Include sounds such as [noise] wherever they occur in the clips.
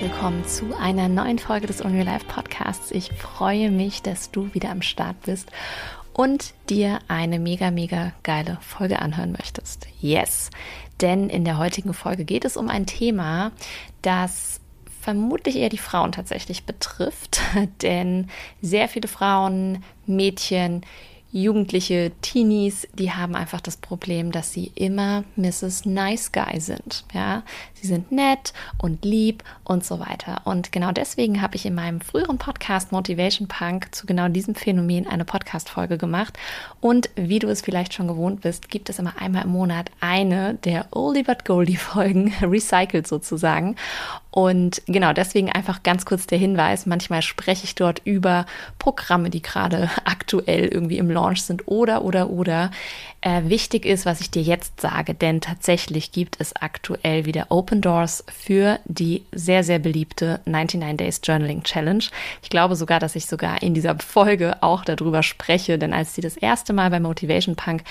willkommen zu einer neuen Folge des Only Life Podcasts. Ich freue mich, dass du wieder am Start bist und dir eine mega, mega geile Folge anhören möchtest. Yes, denn in der heutigen Folge geht es um ein Thema, das vermutlich eher die Frauen tatsächlich betrifft, [laughs] denn sehr viele Frauen, Mädchen, Jugendliche, Teenies, die haben einfach das Problem, dass sie immer Mrs. Nice Guy sind. Ja, sie sind nett und lieb und so weiter. Und genau deswegen habe ich in meinem früheren Podcast Motivation Punk zu genau diesem Phänomen eine Podcast-Folge gemacht. Und wie du es vielleicht schon gewohnt bist, gibt es immer einmal im Monat eine der Oldie but Goldie Folgen, [laughs] recycelt sozusagen. Und genau deswegen einfach ganz kurz der Hinweis, manchmal spreche ich dort über Programme, die gerade [laughs] aktuell irgendwie im Launch sind oder, oder, oder. Äh, wichtig ist, was ich dir jetzt sage, denn tatsächlich gibt es aktuell wieder Open Doors für die sehr, sehr beliebte 99 Days Journaling Challenge. Ich glaube sogar, dass ich sogar in dieser Folge auch darüber spreche, denn als sie das erste Mal bei Motivation Punk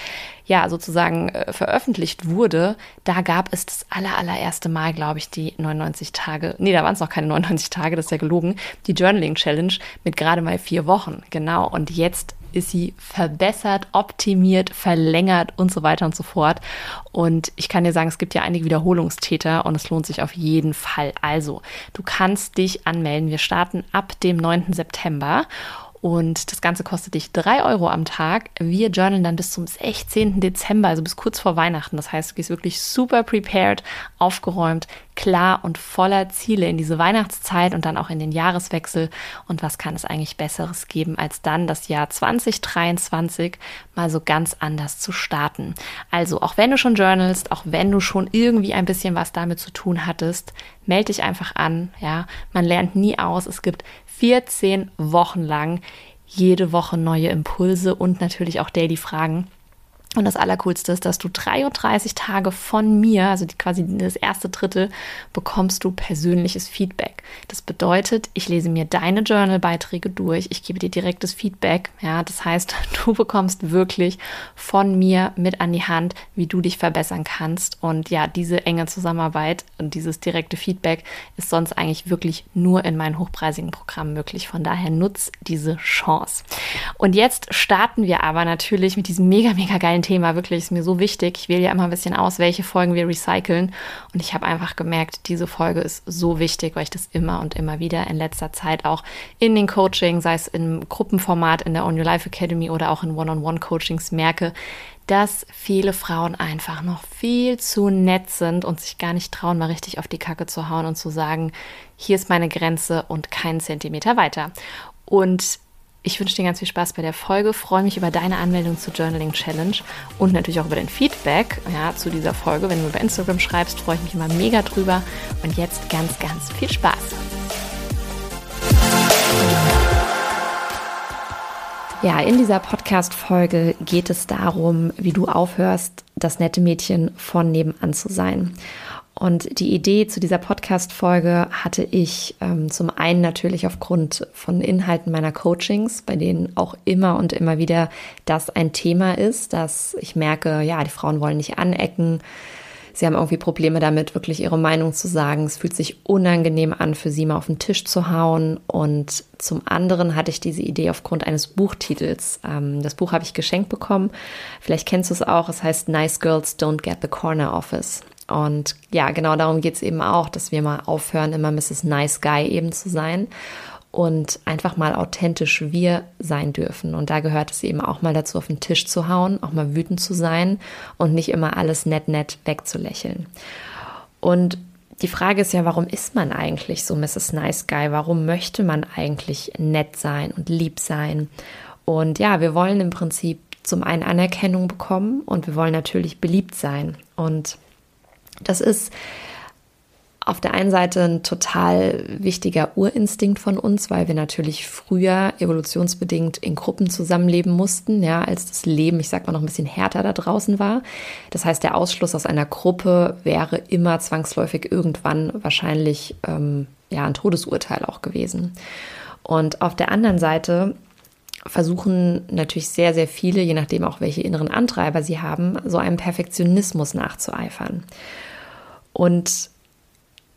ja sozusagen äh, veröffentlicht wurde, da gab es das aller, allererste Mal, glaube ich, die 99 Tage, nee, da waren es noch keine 99 Tage, das ist ja gelogen, die Journaling Challenge mit gerade mal vier Wochen, genau. Und jetzt ist sie verbessert, optimiert, verlängert und so weiter und so fort. Und ich kann dir sagen, es gibt ja einige Wiederholungstäter und es lohnt sich auf jeden Fall. Also, du kannst dich anmelden. Wir starten ab dem 9. September und das Ganze kostet dich drei Euro am Tag. Wir journalen dann bis zum 16. Dezember, also bis kurz vor Weihnachten. Das heißt, du gehst wirklich super prepared, aufgeräumt, klar und voller Ziele in diese Weihnachtszeit und dann auch in den Jahreswechsel. Und was kann es eigentlich Besseres geben, als dann das Jahr 2023 mal so ganz anders zu starten? Also, auch wenn du schon journalst, auch wenn du schon irgendwie ein bisschen was damit zu tun hattest, melde dich einfach an. Ja, man lernt nie aus. Es gibt 14 Wochen lang jede Woche neue Impulse und natürlich auch Daily Fragen und das Allercoolste ist, dass du 33 Tage von mir, also quasi das erste Drittel, bekommst du persönliches Feedback. Das bedeutet, ich lese mir deine Journal-Beiträge durch, ich gebe dir direktes Feedback. Ja, das heißt, [laughs] du bekommst wirklich von mir mit an die Hand, wie du dich verbessern kannst. Und ja, diese enge Zusammenarbeit und dieses direkte Feedback ist sonst eigentlich wirklich nur in meinen hochpreisigen Programmen möglich. Von daher nutz diese Chance. Und jetzt starten wir aber natürlich mit diesem mega, mega geilen ein Thema, wirklich ist mir so wichtig. Ich wähle ja immer ein bisschen aus, welche Folgen wir recyceln. Und ich habe einfach gemerkt, diese Folge ist so wichtig, weil ich das immer und immer wieder in letzter Zeit auch in den Coaching, sei es im Gruppenformat in der On Your Life Academy oder auch in One-on-One-Coachings merke, dass viele Frauen einfach noch viel zu nett sind und sich gar nicht trauen, mal richtig auf die Kacke zu hauen und zu sagen, hier ist meine Grenze und keinen Zentimeter weiter. Und ich wünsche dir ganz viel Spaß bei der Folge, freue mich über deine Anmeldung zur Journaling Challenge und natürlich auch über dein Feedback ja, zu dieser Folge. Wenn du mir bei Instagram schreibst, freue ich mich immer mega drüber. Und jetzt ganz, ganz viel Spaß. Ja, in dieser Podcast-Folge geht es darum, wie du aufhörst, das nette Mädchen von nebenan zu sein. Und die Idee zu dieser Podcast-Folge hatte ich ähm, zum einen natürlich aufgrund von Inhalten meiner Coachings, bei denen auch immer und immer wieder das ein Thema ist, dass ich merke, ja, die Frauen wollen nicht anecken. Sie haben irgendwie Probleme damit, wirklich ihre Meinung zu sagen. Es fühlt sich unangenehm an, für sie mal auf den Tisch zu hauen. Und zum anderen hatte ich diese Idee aufgrund eines Buchtitels. Ähm, das Buch habe ich geschenkt bekommen. Vielleicht kennst du es auch. Es heißt Nice Girls Don't Get the Corner Office. Und ja, genau darum geht es eben auch, dass wir mal aufhören, immer Mrs. Nice Guy eben zu sein und einfach mal authentisch wir sein dürfen. Und da gehört es eben auch mal dazu, auf den Tisch zu hauen, auch mal wütend zu sein und nicht immer alles nett, nett wegzulächeln. Und die Frage ist ja, warum ist man eigentlich so Mrs. Nice Guy? Warum möchte man eigentlich nett sein und lieb sein? Und ja, wir wollen im Prinzip zum einen Anerkennung bekommen und wir wollen natürlich beliebt sein. Und das ist auf der einen Seite ein total wichtiger Urinstinkt von uns, weil wir natürlich früher evolutionsbedingt in Gruppen zusammenleben mussten, ja, als das Leben, ich sag mal, noch ein bisschen härter da draußen war. Das heißt, der Ausschluss aus einer Gruppe wäre immer zwangsläufig irgendwann wahrscheinlich ähm, ja ein Todesurteil auch gewesen. Und auf der anderen Seite versuchen natürlich sehr, sehr viele, je nachdem auch welche inneren Antreiber sie haben, so einem Perfektionismus nachzueifern. Und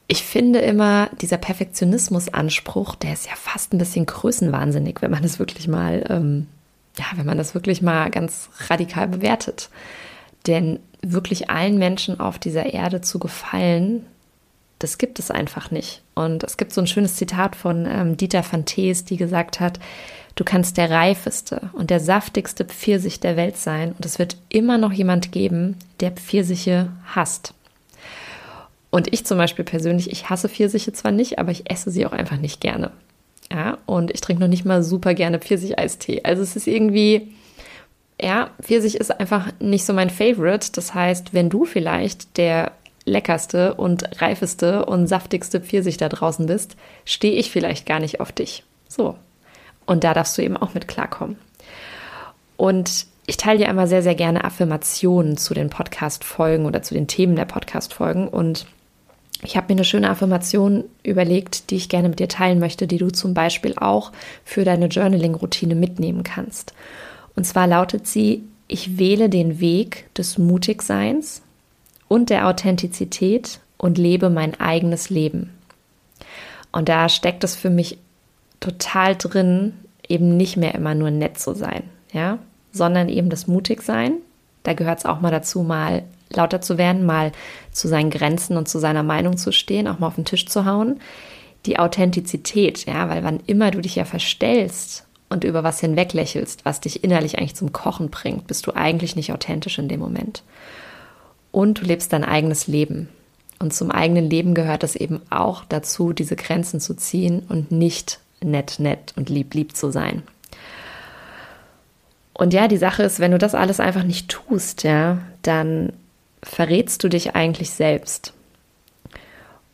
ich finde immer, dieser Perfektionismusanspruch, der ist ja fast ein bisschen größenwahnsinnig, wenn man das wirklich mal, ähm, ja, wenn man das wirklich mal ganz radikal bewertet. Denn wirklich allen Menschen auf dieser Erde zu gefallen, das gibt es einfach nicht. Und es gibt so ein schönes Zitat von ähm, Dieter van Thees, die gesagt hat, du kannst der reifeste und der saftigste Pfirsich der Welt sein und es wird immer noch jemand geben, der Pfirsiche hasst. Und ich zum Beispiel persönlich, ich hasse Pfirsiche zwar nicht, aber ich esse sie auch einfach nicht gerne. Ja, und ich trinke noch nicht mal super gerne Pfirsicheistee. Also es ist irgendwie, ja, Pfirsich ist einfach nicht so mein Favorite. Das heißt, wenn du vielleicht der leckerste und reifeste und saftigste Pfirsich da draußen bist, stehe ich vielleicht gar nicht auf dich. So. Und da darfst du eben auch mit klarkommen. Und ich teile dir einmal sehr, sehr gerne Affirmationen zu den Podcast-Folgen oder zu den Themen der Podcast-Folgen. Und ich habe mir eine schöne Affirmation überlegt, die ich gerne mit dir teilen möchte, die du zum Beispiel auch für deine Journaling-Routine mitnehmen kannst. Und zwar lautet sie, ich wähle den Weg des Mutigseins und der Authentizität und lebe mein eigenes Leben. Und da steckt es für mich total drin, eben nicht mehr immer nur nett zu sein, ja, sondern eben das Mutigsein. Da gehört es auch mal dazu, mal lauter zu werden, mal zu seinen Grenzen und zu seiner Meinung zu stehen, auch mal auf den Tisch zu hauen. Die Authentizität, ja, weil wann immer du dich ja verstellst und über was hinweglächelst, was dich innerlich eigentlich zum Kochen bringt, bist du eigentlich nicht authentisch in dem Moment. Und du lebst dein eigenes Leben. Und zum eigenen Leben gehört es eben auch dazu, diese Grenzen zu ziehen und nicht nett, nett und lieb, lieb zu sein. Und ja, die Sache ist, wenn du das alles einfach nicht tust, ja, dann verrätst du dich eigentlich selbst.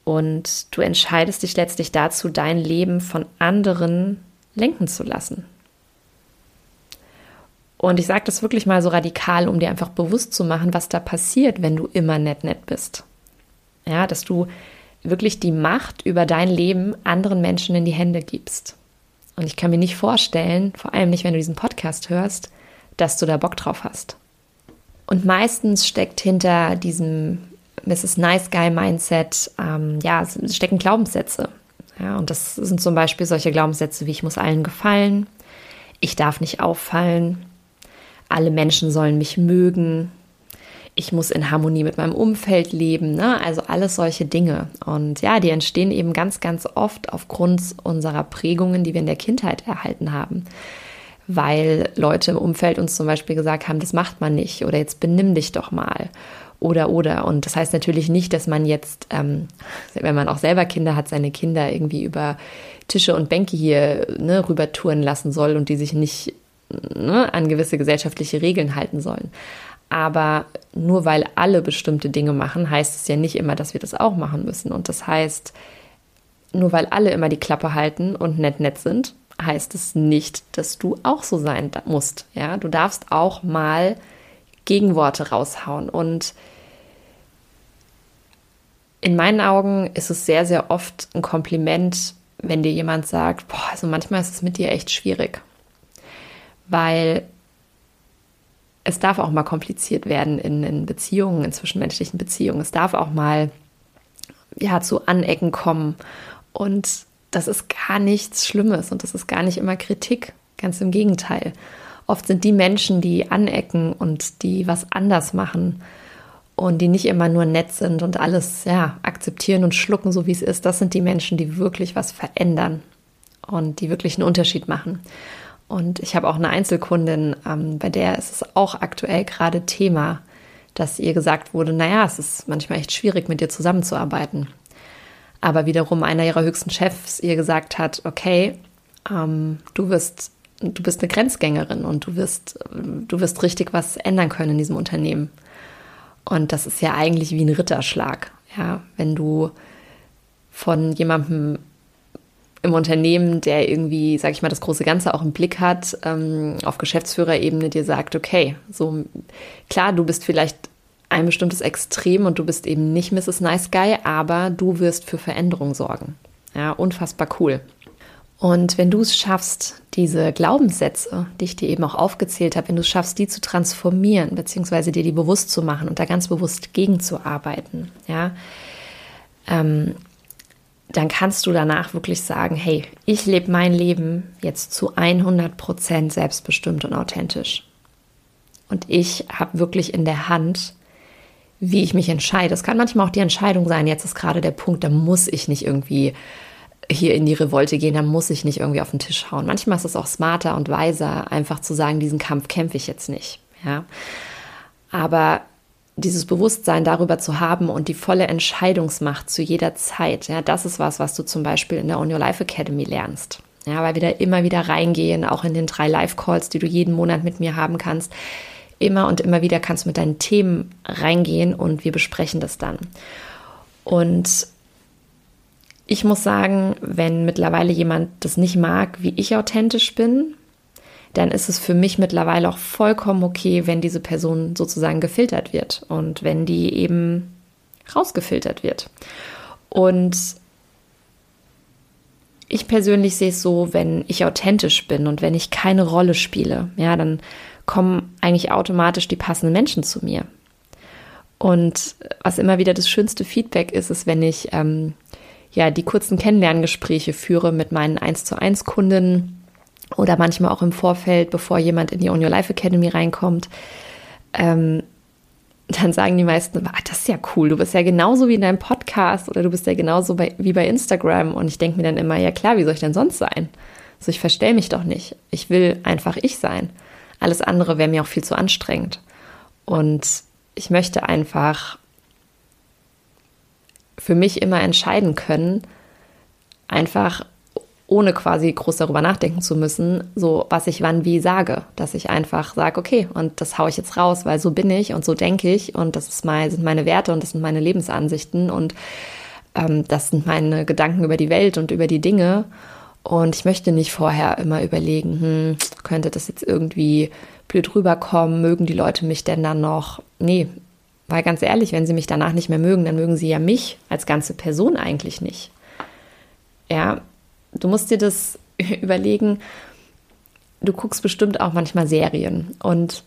Und du entscheidest dich letztlich dazu, dein Leben von anderen lenken zu lassen. Und ich sage das wirklich mal so radikal, um dir einfach bewusst zu machen, was da passiert, wenn du immer nett, nett bist. Ja, dass du wirklich die Macht über dein Leben anderen Menschen in die Hände gibst. Und ich kann mir nicht vorstellen, vor allem nicht, wenn du diesen Podcast hörst, dass du da Bock drauf hast. Und meistens steckt hinter diesem Mrs. Nice Guy Mindset, ähm, ja, stecken Glaubenssätze. Ja, und das sind zum Beispiel solche Glaubenssätze wie ich muss allen gefallen, ich darf nicht auffallen, alle Menschen sollen mich mögen, ich muss in Harmonie mit meinem Umfeld leben, ne? also alles solche Dinge. Und ja, die entstehen eben ganz, ganz oft aufgrund unserer Prägungen, die wir in der Kindheit erhalten haben weil Leute im Umfeld uns zum Beispiel gesagt haben, das macht man nicht oder jetzt benimm dich doch mal oder oder. Und das heißt natürlich nicht, dass man jetzt, ähm, wenn man auch selber Kinder hat, seine Kinder irgendwie über Tische und Bänke hier ne, rüber touren lassen soll und die sich nicht ne, an gewisse gesellschaftliche Regeln halten sollen. Aber nur weil alle bestimmte Dinge machen, heißt es ja nicht immer, dass wir das auch machen müssen. Und das heißt, nur weil alle immer die Klappe halten und nett nett sind, heißt es nicht, dass du auch so sein musst. Ja, du darfst auch mal Gegenworte raushauen. Und in meinen Augen ist es sehr, sehr oft ein Kompliment, wenn dir jemand sagt, boah, also manchmal ist es mit dir echt schwierig. Weil es darf auch mal kompliziert werden in, in Beziehungen, in zwischenmenschlichen Beziehungen. Es darf auch mal ja, zu Anecken kommen. Und das ist gar nichts Schlimmes und das ist gar nicht immer Kritik. Ganz im Gegenteil. Oft sind die Menschen, die anecken und die was anders machen und die nicht immer nur nett sind und alles ja, akzeptieren und schlucken, so wie es ist, das sind die Menschen, die wirklich was verändern und die wirklich einen Unterschied machen. Und ich habe auch eine Einzelkundin, ähm, bei der ist es auch aktuell gerade Thema, dass ihr gesagt wurde, naja, es ist manchmal echt schwierig, mit dir zusammenzuarbeiten aber wiederum einer ihrer höchsten Chefs ihr gesagt hat, okay, ähm, du wirst, du bist eine Grenzgängerin und du wirst, du wirst richtig was ändern können in diesem Unternehmen. Und das ist ja eigentlich wie ein Ritterschlag, ja, wenn du von jemandem im Unternehmen, der irgendwie, sag ich mal, das große Ganze auch im Blick hat, ähm, auf Geschäftsführerebene dir sagt, okay, so klar, du bist vielleicht ein bestimmtes Extrem und du bist eben nicht Mrs. Nice Guy, aber du wirst für Veränderung sorgen. Ja, unfassbar cool. Und wenn du es schaffst, diese Glaubenssätze, die ich dir eben auch aufgezählt habe, wenn du es schaffst, die zu transformieren, beziehungsweise dir die bewusst zu machen und da ganz bewusst gegenzuarbeiten, ja, ähm, dann kannst du danach wirklich sagen, hey, ich lebe mein Leben jetzt zu 100% selbstbestimmt und authentisch. Und ich habe wirklich in der Hand, wie ich mich entscheide. Es kann manchmal auch die Entscheidung sein, jetzt ist gerade der Punkt, da muss ich nicht irgendwie hier in die Revolte gehen, da muss ich nicht irgendwie auf den Tisch hauen. Manchmal ist es auch smarter und weiser, einfach zu sagen, diesen Kampf kämpfe ich jetzt nicht. Ja. Aber dieses Bewusstsein darüber zu haben und die volle Entscheidungsmacht zu jeder Zeit, ja, das ist was, was du zum Beispiel in der On Your Life Academy lernst. Ja, weil wir da immer wieder reingehen, auch in den drei Live-Calls, die du jeden Monat mit mir haben kannst. Immer und immer wieder kannst du mit deinen Themen reingehen und wir besprechen das dann. Und ich muss sagen, wenn mittlerweile jemand das nicht mag, wie ich authentisch bin, dann ist es für mich mittlerweile auch vollkommen okay, wenn diese Person sozusagen gefiltert wird und wenn die eben rausgefiltert wird. Und ich persönlich sehe es so, wenn ich authentisch bin und wenn ich keine Rolle spiele, ja, dann kommen eigentlich automatisch die passenden Menschen zu mir. Und was immer wieder das schönste Feedback ist, ist, wenn ich ähm, ja die kurzen Kennenlerngespräche führe mit meinen 1 zu 1 Kunden oder manchmal auch im Vorfeld, bevor jemand in die On Your Life Academy reinkommt, ähm, dann sagen die meisten, ah, das ist ja cool, du bist ja genauso wie in deinem Podcast oder du bist ja genauso bei, wie bei Instagram. Und ich denke mir dann immer, ja klar, wie soll ich denn sonst sein? Also ich verstell mich doch nicht. Ich will einfach ich sein. Alles andere wäre mir auch viel zu anstrengend. Und ich möchte einfach für mich immer entscheiden können, einfach ohne quasi groß darüber nachdenken zu müssen, so was ich wann wie sage, dass ich einfach sage, okay, und das haue ich jetzt raus, weil so bin ich und so denke ich und das ist mein, sind meine Werte und das sind meine Lebensansichten und ähm, das sind meine Gedanken über die Welt und über die Dinge. Und ich möchte nicht vorher immer überlegen, hm, könnte das jetzt irgendwie blöd rüberkommen, mögen die Leute mich denn dann noch? Nee, weil ganz ehrlich, wenn sie mich danach nicht mehr mögen, dann mögen sie ja mich als ganze Person eigentlich nicht. Ja, du musst dir das [laughs] überlegen. Du guckst bestimmt auch manchmal Serien und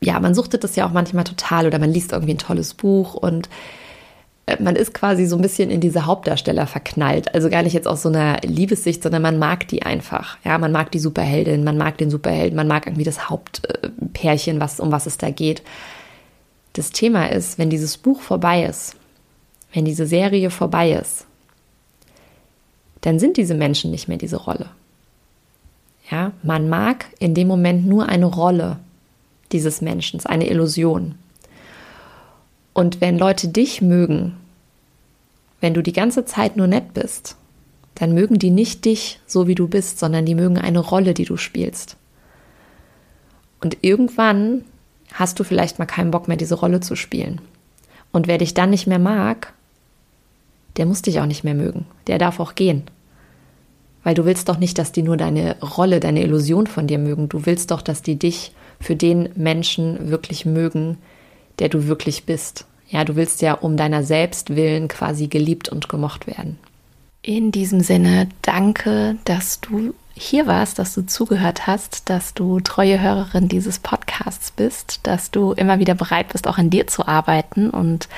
ja, man suchtet das ja auch manchmal total oder man liest irgendwie ein tolles Buch und äh, man ist quasi so ein bisschen in diese Hauptdarsteller verknallt. Also gar nicht jetzt aus so einer Liebessicht, sondern man mag die einfach. Ja, man mag die Superheldin, man mag den Superhelden, man mag irgendwie das Hauptpärchen, was, um was es da geht. Das Thema ist, wenn dieses Buch vorbei ist, wenn diese Serie vorbei ist, dann sind diese Menschen nicht mehr diese Rolle. Ja, man mag in dem Moment nur eine Rolle dieses Menschen, eine Illusion. Und wenn Leute dich mögen, wenn du die ganze Zeit nur nett bist, dann mögen die nicht dich so wie du bist, sondern die mögen eine Rolle, die du spielst. Und irgendwann hast du vielleicht mal keinen Bock mehr, diese Rolle zu spielen. Und wer dich dann nicht mehr mag, der muss dich auch nicht mehr mögen. Der darf auch gehen. Weil du willst doch nicht, dass die nur deine Rolle, deine Illusion von dir mögen. Du willst doch, dass die dich für den Menschen wirklich mögen, der du wirklich bist. Ja, du willst ja um deiner selbst willen quasi geliebt und gemocht werden. In diesem Sinne, danke, dass du hier warst, dass du zugehört hast, dass du treue Hörerin dieses Podcasts bist, dass du immer wieder bereit bist, auch an dir zu arbeiten und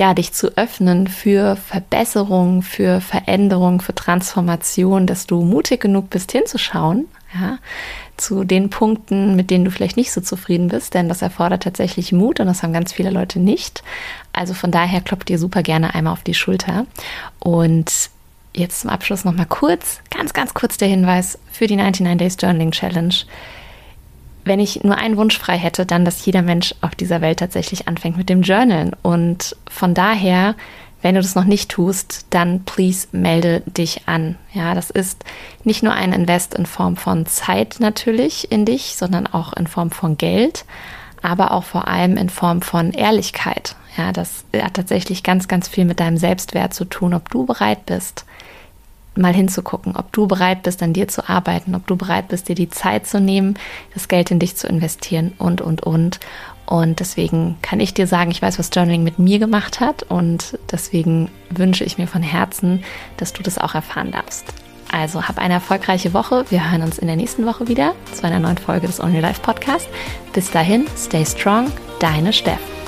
ja, dich zu öffnen für Verbesserung, für Veränderung, für Transformation, dass du mutig genug bist, hinzuschauen, ja, zu den Punkten, mit denen du vielleicht nicht so zufrieden bist, denn das erfordert tatsächlich Mut und das haben ganz viele Leute nicht. Also von daher klopft dir super gerne einmal auf die Schulter und Jetzt zum Abschluss nochmal kurz, ganz, ganz kurz der Hinweis für die 99 Days Journaling Challenge wenn ich nur einen Wunsch frei hätte, dann, dass jeder Mensch auf dieser Welt tatsächlich anfängt mit dem Journalen. Und von daher, wenn du das noch nicht tust, dann please melde dich an. Ja, das ist nicht nur ein Invest in Form von Zeit natürlich in dich, sondern auch in Form von Geld, aber auch vor allem in Form von Ehrlichkeit. Ja, das hat tatsächlich ganz, ganz viel mit deinem Selbstwert zu tun, ob du bereit bist, mal hinzugucken, ob du bereit bist, an dir zu arbeiten, ob du bereit bist, dir die Zeit zu nehmen, das Geld in dich zu investieren und, und, und. Und deswegen kann ich dir sagen, ich weiß, was Journaling mit mir gemacht hat und deswegen wünsche ich mir von Herzen, dass du das auch erfahren darfst. Also hab eine erfolgreiche Woche. Wir hören uns in der nächsten Woche wieder zu einer neuen Folge des Only Life Podcast. Bis dahin, stay strong, deine Steff.